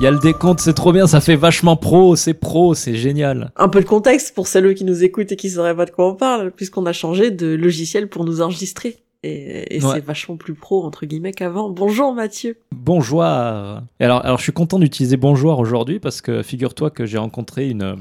Il y a le décompte, c'est trop bien, ça fait vachement pro, c'est pro, c'est génial. Un peu de contexte pour celles qui nous écoutent et qui sauraient pas de quoi on parle, puisqu'on a changé de logiciel pour nous enregistrer. Et, et Ouais. c'est vachement plus pro, entre guillemets, qu'avant. Bonjour Mathieu. Bonjour. Alors, alors, je suis content d'utiliser bonjour aujourd'hui parce que figure-toi que j'ai rencontré une euh,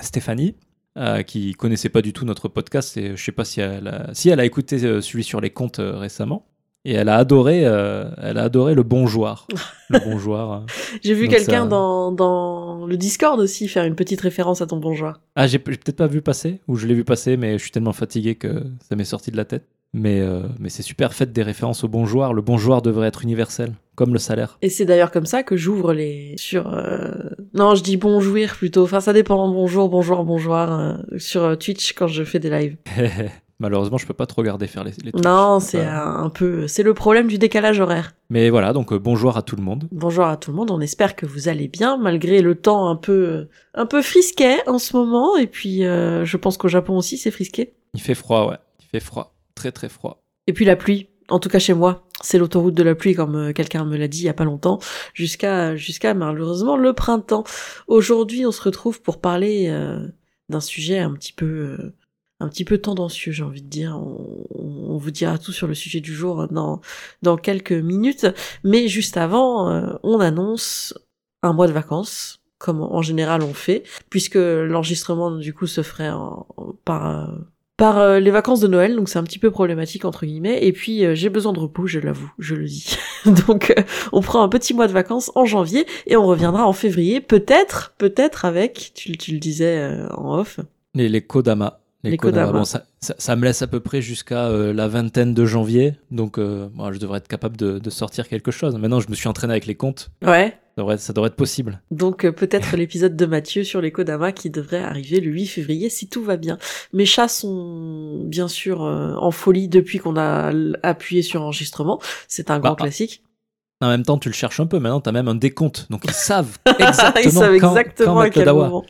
Stéphanie euh, qui connaissait pas du tout notre podcast et je sais pas si elle a, si elle a écouté euh, celui sur les comptes euh, récemment. Et elle a adoré, euh, elle a adoré le bonjour. le bonjour. euh. J'ai vu quelqu'un ça- dans, dans le Discord aussi faire une petite référence à ton bonjour. Ah, j'ai peut-être pas vu passer, ou je l'ai vu passer, mais je suis tellement fatigué que ça m'est sorti de la tête. Mais, euh, mais c'est super, faites des références au bonjour. Le bonjour devrait être universel, comme le salaire. Et c'est d'ailleurs comme ça que j'ouvre les sur euh, non je dis bonjouir plutôt enfin ça dépend bonjour bonjour bonjour sur Twitch quand je fais des lives Malheureusement, je peux pas trop regarder faire les, les trucs. non c'est un, peu c'est le problème du décalage horaire Mais voilà, donc euh, bonjour à tout le monde. bonjour à tout le monde on espère que vous allez bien malgré le temps un peu un peu frisquet en ce moment et puis euh, je pense qu'au Japon aussi c'est frisqué Il fait froid, ouais. Il fait froid. Très très froid. et puis la pluie en tout cas chez moi c'est l'autoroute de la pluie comme euh, quelqu'un me l'a dit il y a pas longtemps jusqu'à jusqu'à malheureusement le printemps aujourd'hui on se retrouve pour parler d'un sujet un petit peu un petit peu tendancieux j'ai envie de dire on, vous dira tout sur le sujet du jour dans quelques minutes mais juste avant euh, on annonce un mois de vacances comme en général on fait puisque l'enregistrement du coup se ferait par euh, par euh, les vacances de Noël, donc c'est un petit peu problématique entre guillemets. Et puis j'ai besoin de repos, je l'avoue, je le dis. donc on prend un petit mois de vacances en janvier et on reviendra en février, peut-être, peut-être avec, tu, le disais en off. Les, les Kodama. Les Kodama. Bon, ça, ça, ça me laisse à peu près jusqu'à euh, la vingtaine de janvier. Donc, euh, moi, je devrais être capable de, de sortir quelque chose. Maintenant, je me suis entraîné avec les comptes. Ouais. Ça devrait, ça devrait être possible. Donc euh, peut-être l'épisode de Mathieu sur les Kodama qui devrait arriver le 8 février si tout va bien. Mes chats sont bien sûr en folie depuis qu'on a appuyé sur enregistrement. C'est un grand Bah, classique. En même temps, tu le cherches un peu. Maintenant, tu as même un décompte. Donc, ils savent exactement, Ils savent exactement quand à quel moment.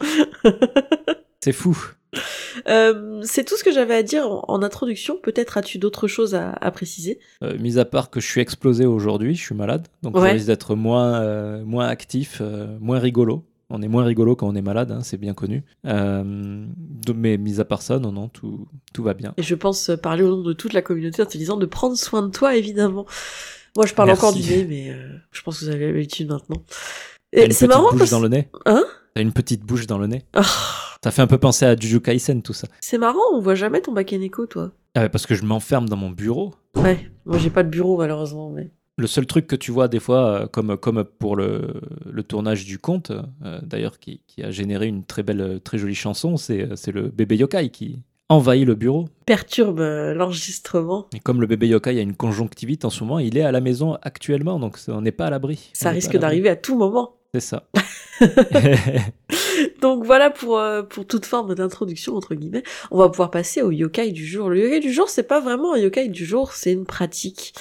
C'est fou. Euh, c'est tout ce que j'avais à dire en, introduction. Peut-être as-tu d'autres choses à, à préciser? Euh, mis à part que je suis explosé aujourd'hui, je suis malade. Donc, Ouais. je risque d'être moins, euh, moins actif, moins rigolo. On est moins rigolo quand on est malade, hein, c'est bien connu. Mais mis à part ça, non, non, tout, tout va bien. Et je pense parler au nom de toute la communauté en te disant de prendre soin de toi, évidemment. Moi, je parle Merci. encore du nez, mais je pense que vous avez l'habitude maintenant. C'est marrant parce dans le nez Hein? T'as une petite bouche dans le nez Ah, Ça fait un peu penser à Juju Kaisen, tout ça. c'est marrant, on voit jamais ton Bakeneko, toi. Ah parce que je m'enferme dans mon bureau. Ouais, moi j'ai pas de bureau malheureusement, mais. Le seul truc que tu vois des fois, euh, comme, comme pour le, le tournage du conte, euh, d'ailleurs qui, qui a généré une très belle, très jolie chanson, c'est euh, c'est le bébé yokai qui envahit le bureau. Perturbe euh, l'enregistrement. Et comme le bébé yokai a une conjonctivite en ce moment, il est à la maison actuellement, donc on n'est pas à l'abri. Ça risque d'arriver à tout moment. C'est ça. Donc voilà pour, euh, pour toute forme d'introduction, entre guillemets. On va pouvoir passer au yokai du jour. Le yokai du jour, c'est pas vraiment un yokai du jour, c'est une pratique.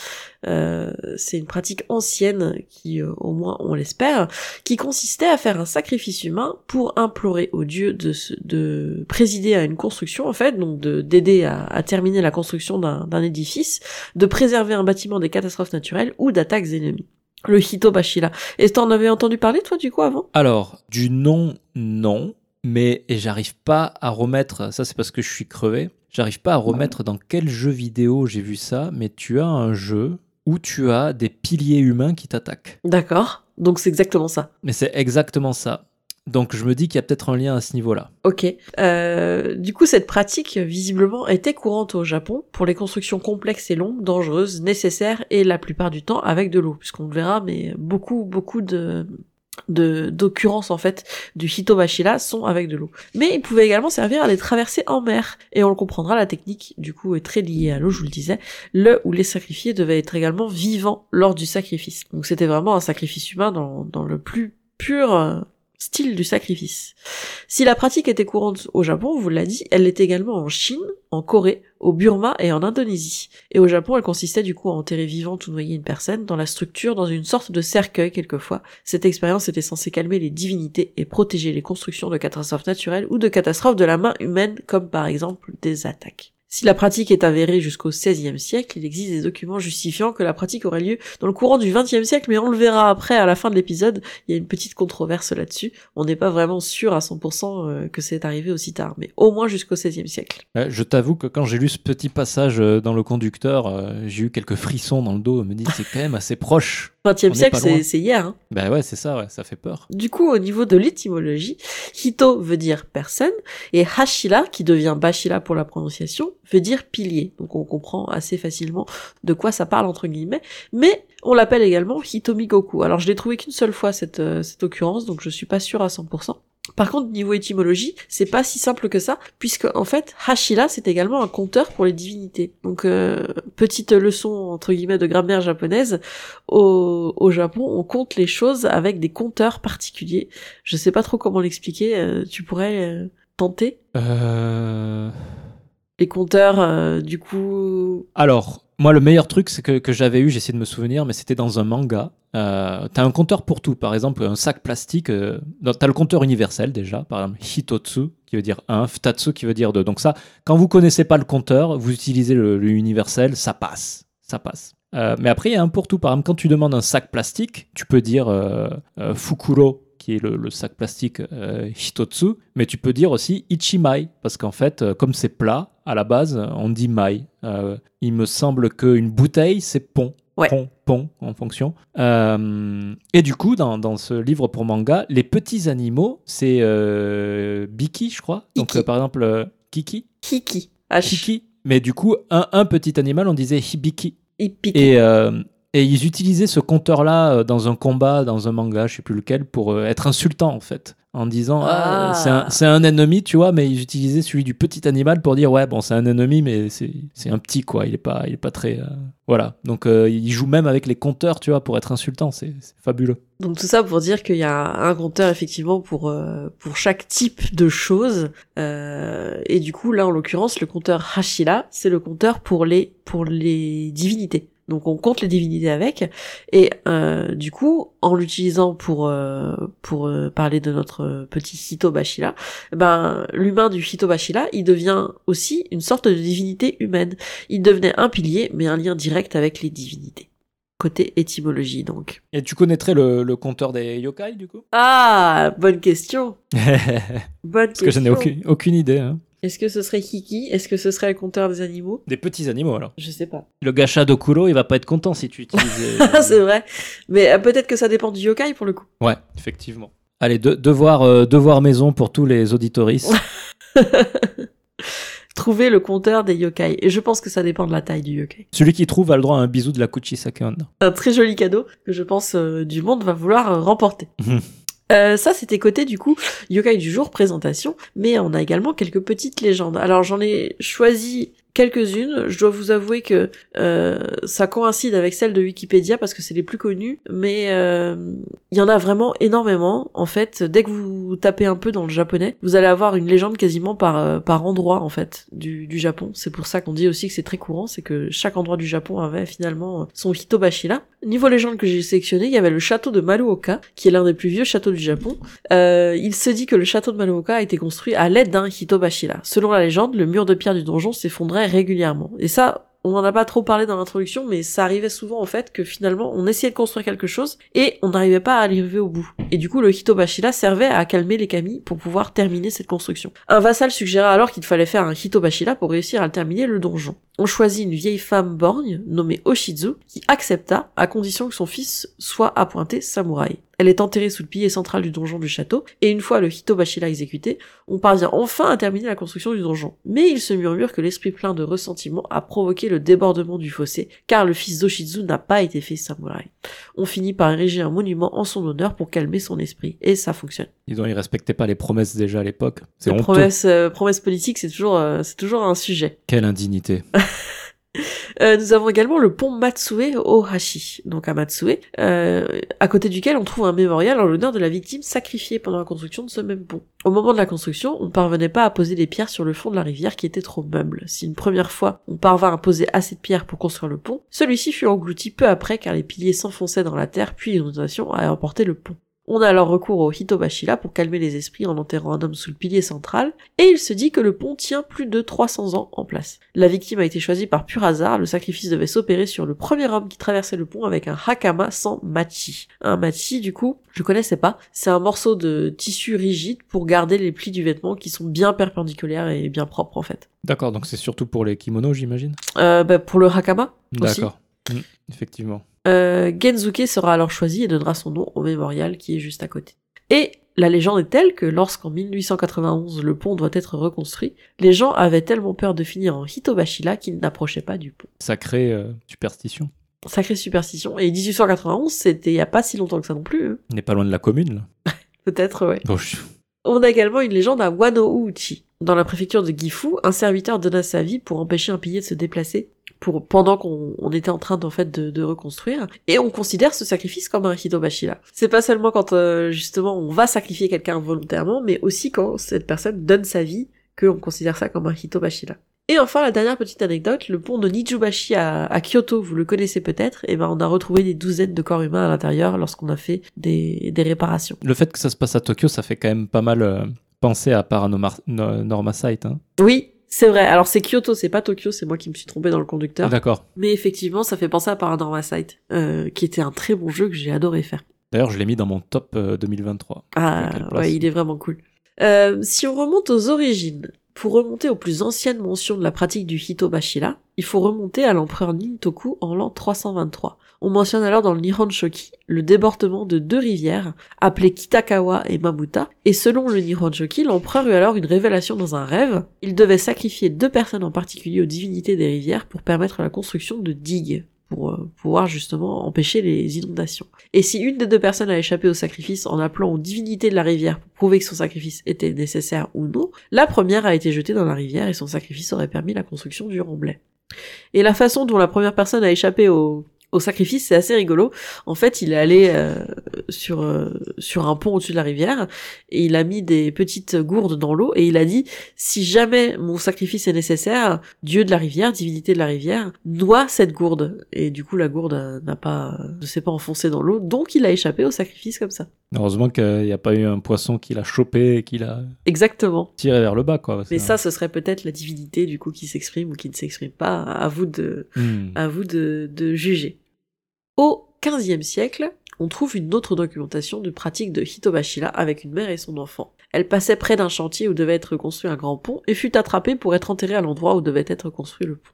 Euh, c'est une pratique ancienne qui, euh, au moins on l'espère, qui consistait à faire un sacrifice humain pour implorer au dieu de, de présider à une construction, en fait, donc de d'aider à, à terminer la construction d'un édifice, de préserver un bâtiment des catastrophes naturelles ou d'attaques ennemies. Le Hitobashira. Et t'en avais entendu parler, toi, du coup, avant? Alors, du nom, non, mais j'arrive pas à remettre, ça c'est parce que je suis crevé, j'arrive pas à remettre dans quel jeu vidéo j'ai vu ça, mais tu as un jeu où tu as des piliers humains qui t'attaquent. D'accord. Donc c'est exactement ça. Mais c'est exactement ça. Donc je me dis qu'il y a peut-être un lien à ce niveau-là. Ok. Euh, du coup, cette pratique, visiblement, était courante au Japon pour les constructions complexes et longues, dangereuses, nécessaires et la plupart du temps avec de l'eau, puisqu'on le verra, mais beaucoup, beaucoup de d'occurrences en fait du Hitobashira sont avec de l'eau. Mais il pouvait également servir à les traverser en mer et on le comprendra la technique du coup est très liée à l'eau je vous le disais, le où les sacrifiés devaient être également vivants lors du sacrifice. Donc c'était vraiment un sacrifice humain dans dans le plus pur euh, style du sacrifice. Si la pratique était courante au Japon, on vous l'a dit, elle l'était également en Chine, en Corée, au Burma et en Indonésie. Et au Japon, elle consistait du coup à enterrer vivante ou noyer une personne dans la structure, dans une sorte de cercueil quelquefois. Cette expérience était censée calmer les divinités et protéger les constructions de catastrophes naturelles ou de catastrophes de la main humaine, comme par exemple des attaques. Si la pratique est avérée jusqu'au XVIe siècle, il existe des documents justifiant que la pratique aurait lieu dans le courant du XXe siècle, mais on le verra après à la fin de l'épisode. Il y a une petite controverse là-dessus. On n'est pas vraiment sûr à 100% euh, que c'est arrivé aussi tard, mais au moins jusqu'au XVIe siècle. Euh, je t'avoue que quand j'ai lu ce petit passage euh, dans le conducteur, j'ai eu quelques frissons dans le dos. Me dit c'est quand même assez proche 20e siècle, c'est hier. Hein. Ben ouais, c'est ça, ouais, ça fait peur. Du coup, au niveau de l'étymologie, Hito veut dire personne, et Hashila, qui devient Bashila pour la prononciation, veut dire pilier. Donc on comprend assez facilement de quoi ça parle, entre guillemets. Mais on l'appelle également Hitomigoku. Alors je l'ai trouvé qu'une seule fois, cette, euh, cette occurrence, donc je suis pas sûr à 100%. Par contre, niveau étymologie, c'est pas si simple que ça, puisque en fait, Hashira, c'est également un compteur pour les divinités. Donc, euh, petite leçon entre guillemets de grammaire japonaise, au, au, Japon, on compte les choses avec des compteurs particuliers. Je sais pas trop comment l'expliquer. Euh, tu pourrais euh, tenter? Euh... Les compteurs, du coup. Alors, moi, le meilleur truc, c'est que, que j'avais eu, j'essaie de me souvenir, mais c'était dans un manga. Euh, t'as un compteur pour tout. Par exemple, un sac plastique. Euh, t'as le compteur universel déjà. Par exemple, Hitotsu qui veut dire 1, Futatsu qui veut dire 2. Donc ça, quand vous connaissez pas le compteur, vous utilisez le, universel, ça passe. Ça passe. Euh, mais après, il y a un pour tout. Par exemple, quand tu demandes un sac plastique, tu peux dire euh, euh, Fukuro qui est le, sac plastique euh, Hitotsu, mais tu peux dire aussi Ichimai, parce qu'en fait, euh, comme c'est plat, à la base, on dit mai. Euh, il me semble qu'une bouteille, c'est pont. Pont, pont, en fonction. et du coup, dans, dans, ce livre pour manga, les petits animaux, c'est Biki, je crois. Donc, par exemple, Kiki. Kiki. Kiki. Mais du coup, un, un, petit animal, on disait Hibiki. Hibiki. Et et ils utilisaient ce compteur-là euh, dans un combat, dans un manga, je sais plus lequel, pour euh, être insultant en fait. En disant, ah, ah. c'est un, un, ennemi, tu vois, mais ils utilisaient celui du petit animal pour dire, ouais, bon, c'est un ennemi, mais c'est un petit, quoi. Il est pas, il est pas très. Euh, voilà. Donc, ils jouent même avec les compteurs, tu vois, pour être insultant. C'est fabuleux. Donc, tout ça pour dire qu'il y a un compteur, effectivement, pour, pour chaque type de chose. et du coup, là, en l'occurrence, le compteur Hashira, c'est le compteur pour les, pour les divinités. Donc on compte les divinités avec. Et euh, du coup, en l'utilisant pour euh, pour euh, parler de notre petit Hitobashila, ben l'humain du Hitobashila, il devient aussi une sorte de divinité humaine. Il devenait un pilier, mais un lien direct avec les divinités. Côté étymologie, donc. Et tu connaîtrais le, le compteur des yokai, du coup? Ah, bonne question. bonne Parce que je n'ai aucune, aucune idée. Hein. Est-ce que ce serait Kiki? Est-ce que ce serait le compteur des animaux? Des petits animaux alors Je sais pas. Le gacha d'Okuro, il va pas être content si tu utilises. c'est vrai. Mais euh, peut-être que ça dépend du yokai pour le coup. Ouais, effectivement. Allez, devoir, euh, devoir maison pour tous les auditoristes. Trouver le compteur des yokai. Et je pense que ça dépend de la taille du yokai. Celui qui trouve a le droit à un bisou de la Kuchisake Un très joli cadeau que je pense euh, du monde va vouloir remporter. Euh, ça, c'était côté du coup yokai du jour présentation, mais on a également quelques petites légendes. Alors j'en ai choisi quelques-unes. Je dois vous avouer que euh, ça coïncide avec celle de Wikipédia parce que c'est les plus connues, mais euh, il y en a vraiment énormément. En fait, dès que vous tapez un peu dans le japonais, vous allez avoir une légende quasiment par euh, par endroit en fait du, du Japon. C'est pour ça qu'on dit aussi que c'est très courant, c'est que chaque endroit du Japon avait finalement son Hitobashira. Niveau légende que j'ai sélectionné, il y avait le château de Maruoka, qui est l'un des plus vieux châteaux du Japon. il se dit que le château de Maruoka a été construit à l'aide d'un Hitobashira. Selon la légende, le mur de pierre du donjon s'effondrait régulièrement. Et ça, on n'en a pas trop parlé dans l'introduction, mais ça arrivait souvent en fait que finalement on essayait de construire quelque chose et on n'arrivait pas à arriver au bout. Et du coup le Hitobashira servait à calmer les kami pour pouvoir terminer cette construction. Un vassal suggéra alors qu'il fallait faire un Hitobashira pour réussir à terminer le donjon. On choisit une vieille femme borgne nommée Oshizu qui accepta à condition que son fils soit appointé samouraï. Elle est enterrée sous le pilier central du donjon du château, et une fois le Hitobashira exécuté, on parvient enfin à terminer la construction du donjon. Mais il se murmure que l'esprit plein de ressentiment a provoqué le débordement du fossé, car le fils d'Oshizu n'a pas été fait samouraï. On finit par ériger un monument en son honneur pour calmer son esprit, et ça fonctionne. Ils ne respectaient pas les promesses déjà à l'époque. C'est promesses, euh, promesses politiques, c'est toujours, euh, c'est toujours un sujet. Quelle indignité. Euh, nous avons également le pont Matsue Ohashi, donc à Matsue, euh, à côté duquel on trouve un mémorial en l'honneur de la victime sacrifiée pendant la construction de ce même pont. Au moment de la construction, on ne parvenait pas à poser des pierres sur le fond de la rivière qui était trop meuble. Si une première fois on parvint à poser assez de pierres pour construire le pont, celui-ci fut englouti peu après car les piliers s'enfonçaient dans la terre puis l'inondation a emporté le pont. On a alors recours au Hitobashila pour calmer les esprits en enterrant un homme sous le pilier central, et il se dit que le pont tient plus de 300 ans en place. La victime a été choisie par pur hasard, le sacrifice devait s'opérer sur le premier homme qui traversait le pont avec un hakama sans machi. Un machi, du coup, je connaissais pas, c'est un morceau de tissu rigide pour garder les plis du vêtement qui sont bien perpendiculaires et bien propres en fait. D'accord, donc c'est surtout pour les kimonos, j'imagine? Euh, bah, pour le hakama aussi. D'accord. Mm, effectivement. Euh, Genzuke sera alors choisi et donnera son nom au mémorial qui est juste à côté. Et la légende est telle que lorsqu'en 1891 le pont doit être reconstruit, les gens avaient tellement peur de finir en Hitobashila qu'ils n'approchaient pas du pont. Sacrée euh, superstition. Sacrée superstition. Et 1891, c'était il y a pas si longtemps que ça non plus. hein. On n'est pas loin de la commune, là. Peut-être, ouais. Bon, je- On a également une légende à Wano-uchi. Dans la préfecture de Gifu, un serviteur donna sa vie pour empêcher un pilier de se déplacer pour, pendant qu'on on était en train d'en fait de, de reconstruire. Et on considère ce sacrifice comme un hitobashila. C'est pas seulement quand euh, justement on va sacrifier quelqu'un volontairement, mais aussi quand cette personne donne sa vie qu'on considère ça comme un hitobashila. Et enfin, la dernière petite anecdote, le pont de Nijubashi à, à Kyoto, vous le connaissez peut-être, et ben on a retrouvé des douzaines de corps humains à l'intérieur lorsqu'on a fait des, des réparations. Le fait que ça se passe à Tokyo, ça fait quand même pas mal euh, penser à Paranorma Site. Hein. Oui, c'est vrai. Alors c'est Kyoto, c'est pas Tokyo, c'est moi qui me suis trompé dans le conducteur. D'accord. Mais effectivement, ça fait penser à Paranormal Sight, euh, qui était un très bon jeu que j'ai adoré faire. D'ailleurs, je l'ai mis dans mon top euh, 2023. Ah, quelle place ouais, il est vraiment cool. Euh, si on remonte aux origines, pour remonter aux plus anciennes mentions de la pratique du Hitobashila, il faut remonter à l'empereur Nintoku en l'an 323. On mentionne alors dans le Nihon Shoki le débordement de deux rivières, appelées Kitakawa et Mamuta, et selon le Nihon Shoki, l'empereur eut alors une révélation dans un rêve. Il devait sacrifier deux personnes en particulier aux divinités des rivières pour permettre la construction de digues pour euh, pouvoir justement empêcher les inondations. Et si une des deux personnes a échappé au sacrifice en appelant aux divinités de la rivière pour prouver que son sacrifice était nécessaire ou non, la première a été jetée dans la rivière et son sacrifice aurait permis la construction du remblai. Et la façon dont la première personne a échappé au, au sacrifice, c'est assez rigolo. En fait, il est allé euh, sur euh, sur un pont au-dessus de la rivière et il a mis des petites gourdes dans l'eau et il a dit si jamais mon sacrifice est nécessaire, Dieu de la rivière, divinité de la rivière, noie cette gourde. Et du coup, la gourde euh, n'a pas, ne s'est pas enfoncée dans l'eau, donc il a échappé au sacrifice comme ça. Heureusement qu'il n'y a pas eu un poisson qui l'a chopé et qui l'a Exactement. tiré vers le bas, quoi. Mais ça, ce serait peut-être la divinité du coup qui s'exprime ou qui ne s'exprime pas. À vous de, Hmm. à vous de, de juger. Au XVe siècle, on trouve une autre documentation de pratique de Hitobashila avec une mère et son enfant. Elle passait près d'un chantier où devait être construit un grand pont et fut attrapée pour être enterrée à l'endroit où devait être construit le pont.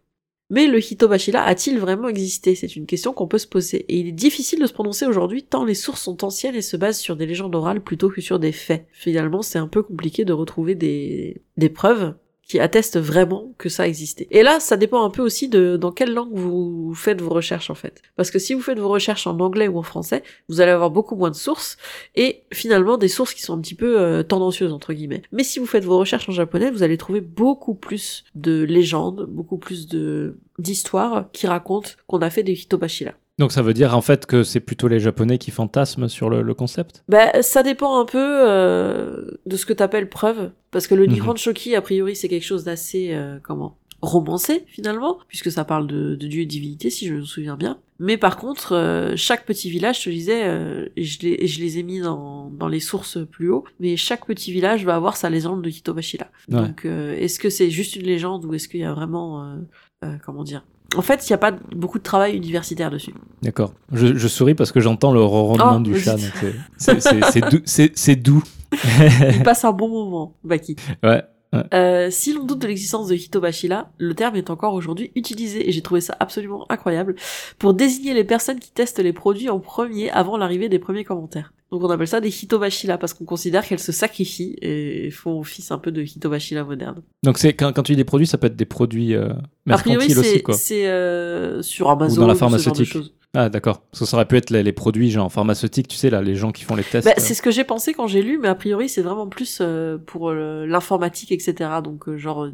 Mais le Hitobashila a-t-il vraiment existé? C'est une question qu'on peut se poser, et il est difficile de se prononcer aujourd'hui tant les sources sont anciennes et se basent sur des légendes orales plutôt que sur des faits. Finalement, c'est un peu compliqué de retrouver des, des preuves qui attestent vraiment que ça existait. Et là, ça dépend un peu aussi de dans quelle langue vous faites vos recherches en fait. Parce que si vous faites vos recherches en anglais ou en français, vous allez avoir beaucoup moins de sources et finalement des sources qui sont un petit peu euh, tendancieuses entre guillemets. Mais si vous faites vos recherches en japonais, vous allez trouver beaucoup plus de légendes, beaucoup plus de d'histoires qui racontent qu'on a fait des hitobashila. Donc ça veut dire en fait que c'est plutôt les Japonais qui fantasment sur le, le concept? Bah, ça dépend un peu euh, de ce que t'appelles preuve, parce que le Mhm. Nihon Shoki, a priori, c'est quelque chose d'assez, euh, comment, romancé, finalement, puisque ça parle de, de dieu et divinité, si je me souviens bien. Mais par contre, euh, chaque petit village, je te disais, euh, je, les, et je les ai mis dans, dans les sources plus haut, mais chaque petit village va avoir sa légende de Hitobashila. Ouais. Donc, euh, est-ce que c'est juste une légende ou est-ce qu'il y a vraiment, comment dire En fait, il n'y a pas beaucoup de travail universitaire dessus. D'accord. Je, je souris parce que j'entends le ronronnement Oh, du chat. c'est- doux. C'est doux. Il passe un bon moment, Baki. Ouais. Euh, si l'on doute de l'existence de Hitobashila, le terme est encore aujourd'hui utilisé et j'ai trouvé ça absolument incroyable pour désigner les personnes qui testent les produits en premier avant l'arrivée des premiers commentaires. Donc on appelle ça des Hitobashila parce qu'on considère qu'elles se sacrifient et font office un peu de Hitobashila moderne. Donc c'est quand, quand tu dis des produits, ça peut être des produits euh, priori, mercantiles aussi, quoi. c'est, euh, sur Amazon Ou dans la ce genre de pharmaceutique. Ah d'accord. Parce que ça aurait pu être les, les produits genre pharmaceutiques, tu sais là, les gens qui font les tests. Bah, euh. c'est ce que j'ai pensé quand j'ai lu, mais a priori c'est vraiment plus euh, pour euh, l'informatique, etc. Donc euh, genre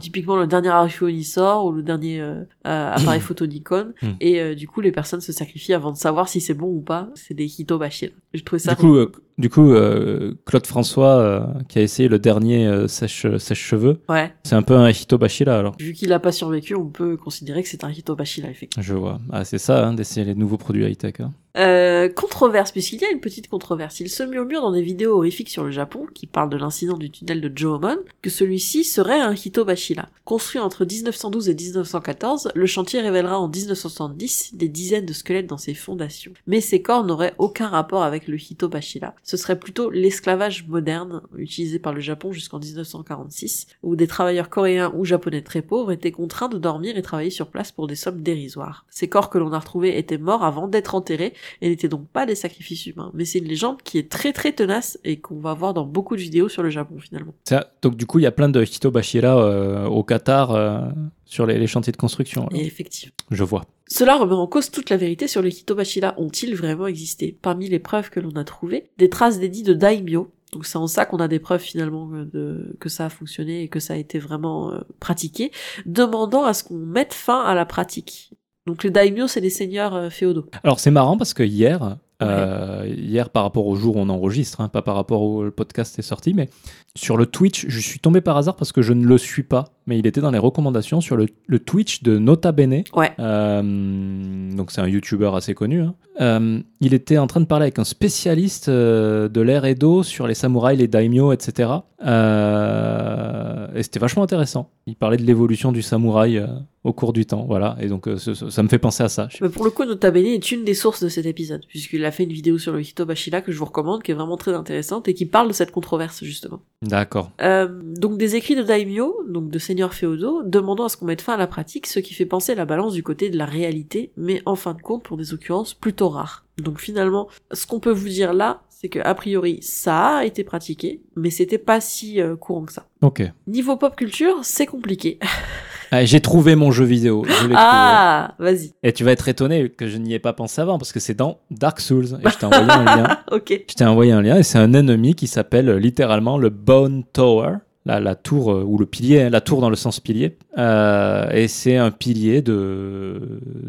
typiquement le dernier iPhone il sort ou le dernier appareil photo Nikon, Hmm. et euh, du coup les personnes se sacrifient avant de savoir si c'est bon ou pas. C'est des hitobashir. Je trouvais ça. Du coup, euh, du coup euh, Claude François euh, qui a essayé le dernier euh, sèche sèche cheveux, ouais. c'est un peu un hitobashi là alors. Vu qu'il a pas survécu, on peut considérer que c'est un hitobashira effectivement. Je vois. Ah c'est ça, hein, d'essayer les nouveaux produits high tech. Hein. Euh, controverse, puisqu'il y a une petite controverse. Il se murmure dans des vidéos horrifiques sur le Japon, qui parlent de l'incident du tunnel de Johomon, que celui-ci serait un Hitobashira. Construit entre 1912 et 1914, le chantier révélera en 1970 des dizaines de squelettes dans ses fondations. Mais ces corps n'auraient aucun rapport avec le Hitobashira. Ce serait plutôt l'esclavage moderne, utilisé par le Japon jusqu'en 1946, où des travailleurs coréens ou japonais très pauvres étaient contraints de dormir et travailler sur place pour des sommes dérisoires. Ces corps que l'on a retrouvés étaient morts avant d'être enterrés et n'étaient donc pas des sacrifices humains. Mais c'est une légende qui est très très tenace et qu'on va voir dans beaucoup de vidéos sur le Japon finalement. Ça, donc du coup, il y a plein de Hitobashira euh, au Qatar euh, sur les, les chantiers de construction. Et effectivement. Je vois. Cela remet en cause toute la vérité sur les Hitobashira. Ont-ils vraiment existé? Parmi les preuves que l'on a trouvées, des traces d'édits de daimyo. Donc c'est en ça qu'on a des preuves finalement de, que ça a fonctionné et que ça a été vraiment euh, pratiqué, demandant à ce qu'on mette fin à la pratique. Donc les daimyo, c'est les seigneurs euh, féodaux. Alors c'est marrant parce que hier, euh, hier par rapport au jour où on enregistre, hein, pas par rapport au le podcast est sorti, mais sur le Twitch, je suis tombé par hasard parce que je ne le suis pas, mais il était dans les recommandations sur le, le Twitch de Nota Bene. Ouais. Euh, donc c'est un YouTuber assez connu. hein. Euh, il était en train de parler avec un spécialiste euh, de l'ère Edo sur les samouraïs, les daimyo, etc. Euh, et c'était vachement intéressant. Il parlait de l'évolution du samouraï au cours du temps, voilà. Et donc ça me fait penser à ça. Mais pour le coup, Nota Bene est une des sources de cet épisode, puisqu'il a fait une vidéo sur le Hitobashira que je vous recommande, qui est vraiment très intéressante et qui parle de cette controverse justement. D'accord. Euh, donc des écrits de daimyo, donc de seigneurs féodaux, demandant à ce qu'on mette fin à la pratique, ce qui fait penser la balance du côté de la réalité, mais en fin de compte pour des occurrences plutôt rares. Donc finalement, ce qu'on peut vous dire là, c'est que a priori ça a été pratiqué, mais c'était pas si euh, courant que ça. Ok. Niveau pop culture, c'est compliqué. Ah, J'ai trouvé mon jeu vidéo. Je ah, vas-y. Et tu vas être étonné que je n'y ai pas pensé avant parce que c'est dans Dark Souls. Et je t'ai envoyé un lien. Ok. Je t'ai envoyé un lien et c'est un ennemi qui s'appelle euh, littéralement le Bone Tower. La, la tour euh, ou le pilier, hein, la tour dans le sens pilier. Euh, et c'est un pilier de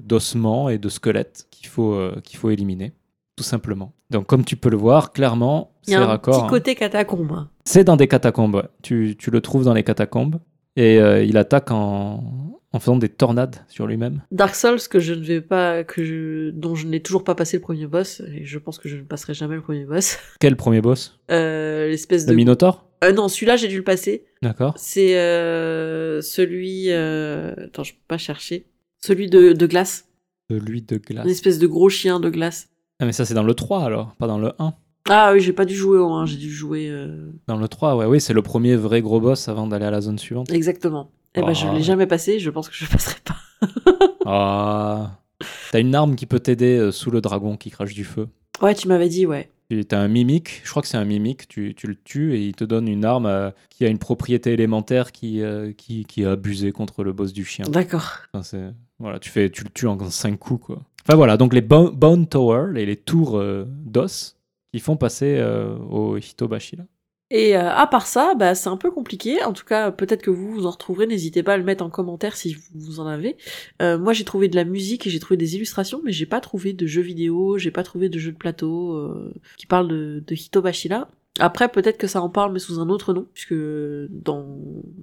d'ossements et de squelettes qu'il faut euh, qu'il faut éliminer, tout simplement. Donc comme tu peux le voir, clairement, Il y c'est a un raccord. petit hein. côté catacombe. hein. C'est dans des catacombes. ouais. Tu, tu le trouves dans les catacombes et euh, il attaque en, en faisant des tornades sur lui-même. Dark Souls que je ne vais pas, que je, dont je n'ai toujours pas passé le premier boss, et je pense que je ne passerai jamais le premier boss. Quel premier boss? Euh, l'espèce Le de. Minotaur? Euh, non, celui-là j'ai dû le passer. D'accord. C'est euh, celui. Attends, je peux pas chercher. Celui de, de glace. Celui de glace. Une espèce de gros chien de glace. Ah, mais ça, c'est dans le 3 alors, pas dans le 1. Ah oui, j'ai pas dû jouer au 1, j'ai dû jouer. euh, Dans le 3, ouais, oui, c'est le premier vrai gros boss avant d'aller à la zone suivante. Exactement. Eh ben, je Ah. l'ai jamais passé, je pense que je le passerai pas. Ah. T'as une arme qui peut t'aider euh, sous le dragon qui crache du feu. Ouais, tu m'avais dit, ouais. Tu as un mimique, je crois que c'est un mimique, tu, tu le tues et il te donne une arme euh, qui a une propriété élémentaire qui, euh, qui, qui est abusée contre le boss du chien. D'accord. Enfin, c'est- voilà, tu, fais, tu le tues en 5 coups. Quoi. Enfin voilà, donc les Bo- Bone Tower, les, les tours euh, d'os qui font passer euh, au Hitobashi. Là. Et euh, à part ça, bah, c'est un peu compliqué. En tout cas, peut-être que vous vous en retrouverez. N'hésitez pas à le mettre en commentaire si vous en avez. Euh, moi, j'ai trouvé de la musique et j'ai trouvé des illustrations, mais j'ai pas trouvé de jeux vidéo, j'ai pas trouvé de jeux de plateau qui parlent de, de Hitobashira. Après, peut-être que ça en parle, mais sous un autre nom, puisque dans,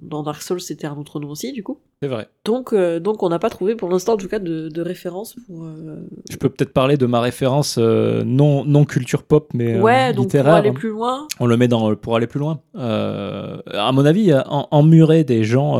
dans Dark Souls, c'était un autre nom aussi, du coup. C'est vrai. Donc, euh, donc on n'a pas trouvé pour l'instant, en tout cas, de, de référence pour. euh, Je peux peut-être parler de ma référence euh, non, non culture pop, mais Ouais, donc pour aller plus loin. On le met dans, pour aller plus loin. À mon avis, en, emmurer des gens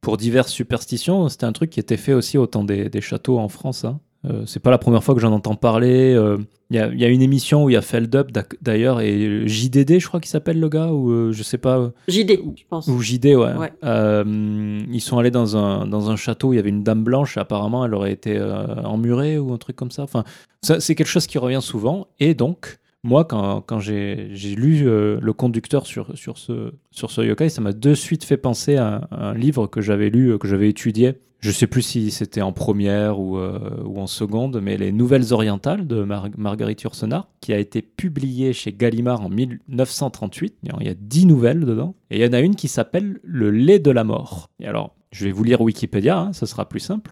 pour diverses superstitions, c'était un truc qui était fait aussi au temps des, des châteaux en France. hein. Euh, c'est pas la première fois que j'en entends parler. Euh, Il y, a, il y a une émission où il y a Feldup d'ac- d'ailleurs et JDD, je crois qu'il s'appelle le gars, ou euh, je sais pas. JD, je pense. Ou JD, ouais. Ouais. Euh, ils sont allés dans un, dans un château où il y avait une dame blanche, et apparemment elle aurait été euh, emmurée ou un truc comme ça. Enfin, ça, c'est quelque chose qui revient souvent. Et donc, moi, quand, j'ai lu euh, le conducteur sur, ce, yokai, ça m'a de suite fait penser à, un- livre que j'avais lu, euh, que j'avais étudié. Je sais plus si c'était en première ou, euh, ou en seconde, mais Les Nouvelles Orientales de Mar- Marguerite Yourcenar, qui a été publié chez Gallimard en 1938. Il y a 10 nouvelles dedans. Et il y en a une qui s'appelle Le lait de la mort. Et alors, je vais vous lire Wikipédia, hein, ça sera plus simple.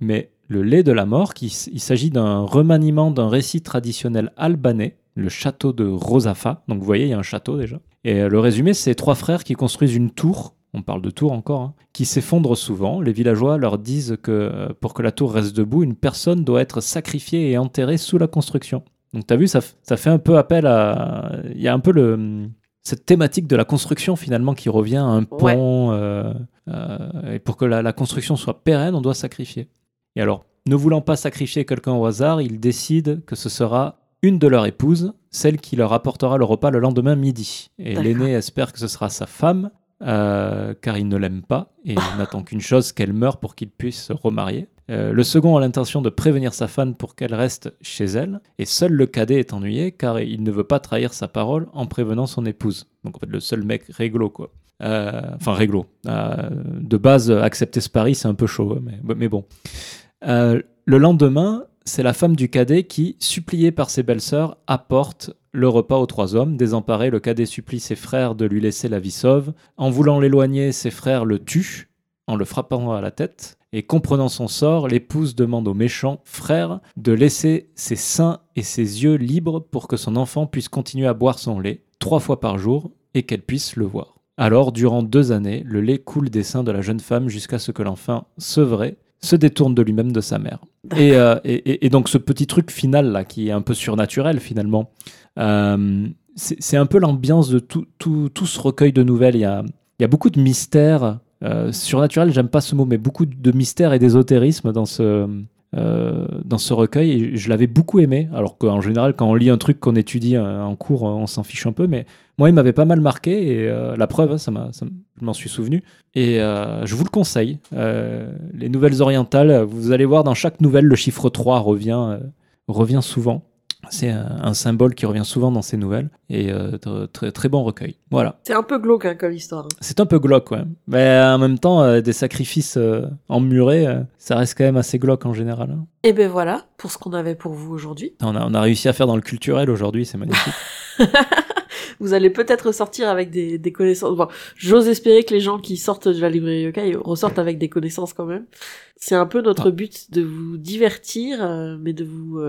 Mais le lait de la mort, qui, il s'agit d'un remaniement d'un récit traditionnel albanais, le château de Rosafa. Donc vous voyez, il y a un château déjà. Et euh, le résumé, c'est trois frères qui construisent une tour on parle de tour encore, hein, qui s'effondre souvent. Les villageois leur disent que euh, pour que la tour reste debout, une personne doit être sacrifiée et enterrée sous la construction. Donc tu as vu, ça, ça, fait un peu appel à... Il y a un peu le, cette thématique de la construction finalement qui revient à un pont. Euh, euh, et pour que la, construction soit pérenne, on doit sacrifier. Et alors, ne voulant pas sacrifier quelqu'un au hasard, ils décident que ce sera une de leurs épouses, celle qui leur apportera le repas le lendemain midi. Et l'aîné espère que ce sera sa femme, euh, car il ne l'aime pas et n'attend qu'une chose, qu'elle meure pour qu'il puisse se remarier. Euh, le second a l'intention de prévenir sa femme pour qu'elle reste chez elle, et seul le cadet est ennuyé car il ne veut pas trahir sa parole en prévenant son épouse. Donc en fait le seul mec réglo quoi. Euh, enfin réglo. de base, accepter ce pari c'est un peu chaud, mais, mais bon. Le lendemain, c'est la femme du cadet qui, suppliée par ses belles-sœurs, apporte le repas aux trois hommes. Désemparé, le cadet supplie ses frères de lui laisser la vie sauve. En voulant l'éloigner, ses frères le tuent en le frappant à la tête. Et comprenant son sort, l'épouse demande au méchant frère de laisser ses seins et ses yeux libres pour que son enfant puisse continuer à boire son lait trois fois par jour et qu'elle puisse le voir. Alors, durant deux années, le lait coule des seins de la jeune femme jusqu'à ce que l'enfant, sevré, se détourne de lui-même de sa mère. Euh, et, et, donc ce petit truc final là, qui est un peu surnaturel finalement, euh, c'est un peu l'ambiance de tout, tout, tout, ce recueil de nouvelles. Il y a, il y a beaucoup de mystères. Euh, surnaturel, j'aime pas ce mot, mais beaucoup de mystères et d'ésotérisme dans ce, euh, dans ce recueil et je l'avais beaucoup aimé. Alors qu'en général, quand on lit un truc qu'on étudie en cours, on s'en fiche un peu, mais moi, il m'avait pas mal marqué et euh, la preuve, ça m'a, je m'en suis souvenu. Et euh, je vous le conseille. les nouvelles orientales, vous allez voir dans chaque nouvelle, le chiffre 3 revient, revient souvent. C'est un, symbole qui revient souvent dans ces nouvelles et euh, très, très bon recueil. Voilà. C'est un peu glauque hein, comme histoire. C'est un peu glauque, ouais. Mais en même temps, euh, des sacrifices euh, emmurés, ça reste quand même assez glauque en général. Hein. Et ben voilà pour ce qu'on avait pour vous aujourd'hui. On a, on a réussi à faire dans le culturel aujourd'hui, c'est magnifique. vous allez peut-être sortir avec des, des connaissances. Bon, J'ose espérer que les gens qui sortent de la librairie Yokai ressortent avec des connaissances quand même. C'est un peu notre ah. but de vous divertir, mais de vous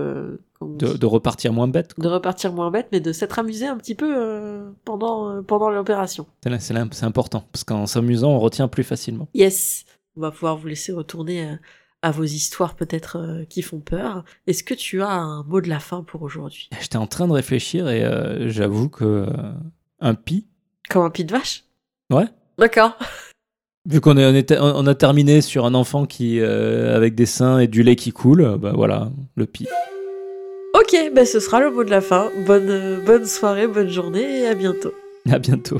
de, repartir moins bête. De repartir moins bête, mais de s'être amusé un petit peu euh, pendant, euh, pendant l'opération. C'est important, parce qu'en s'amusant, on retient plus facilement. Yes, on va pouvoir vous laisser retourner euh, à, vos histoires peut-être qui font peur. Est-ce que tu as un mot de la fin pour aujourd'hui? J'étais en train de réfléchir et j'avoue que un pi. Comme un pi de vache? Ouais. D'accord. Vu qu'on on a terminé sur un enfant qui avec des seins et du lait qui coule, bah voilà, le pi. Ok, ben ce sera le mot de la fin. Bonne, bonne soirée, bonne journée et à bientôt. À bientôt.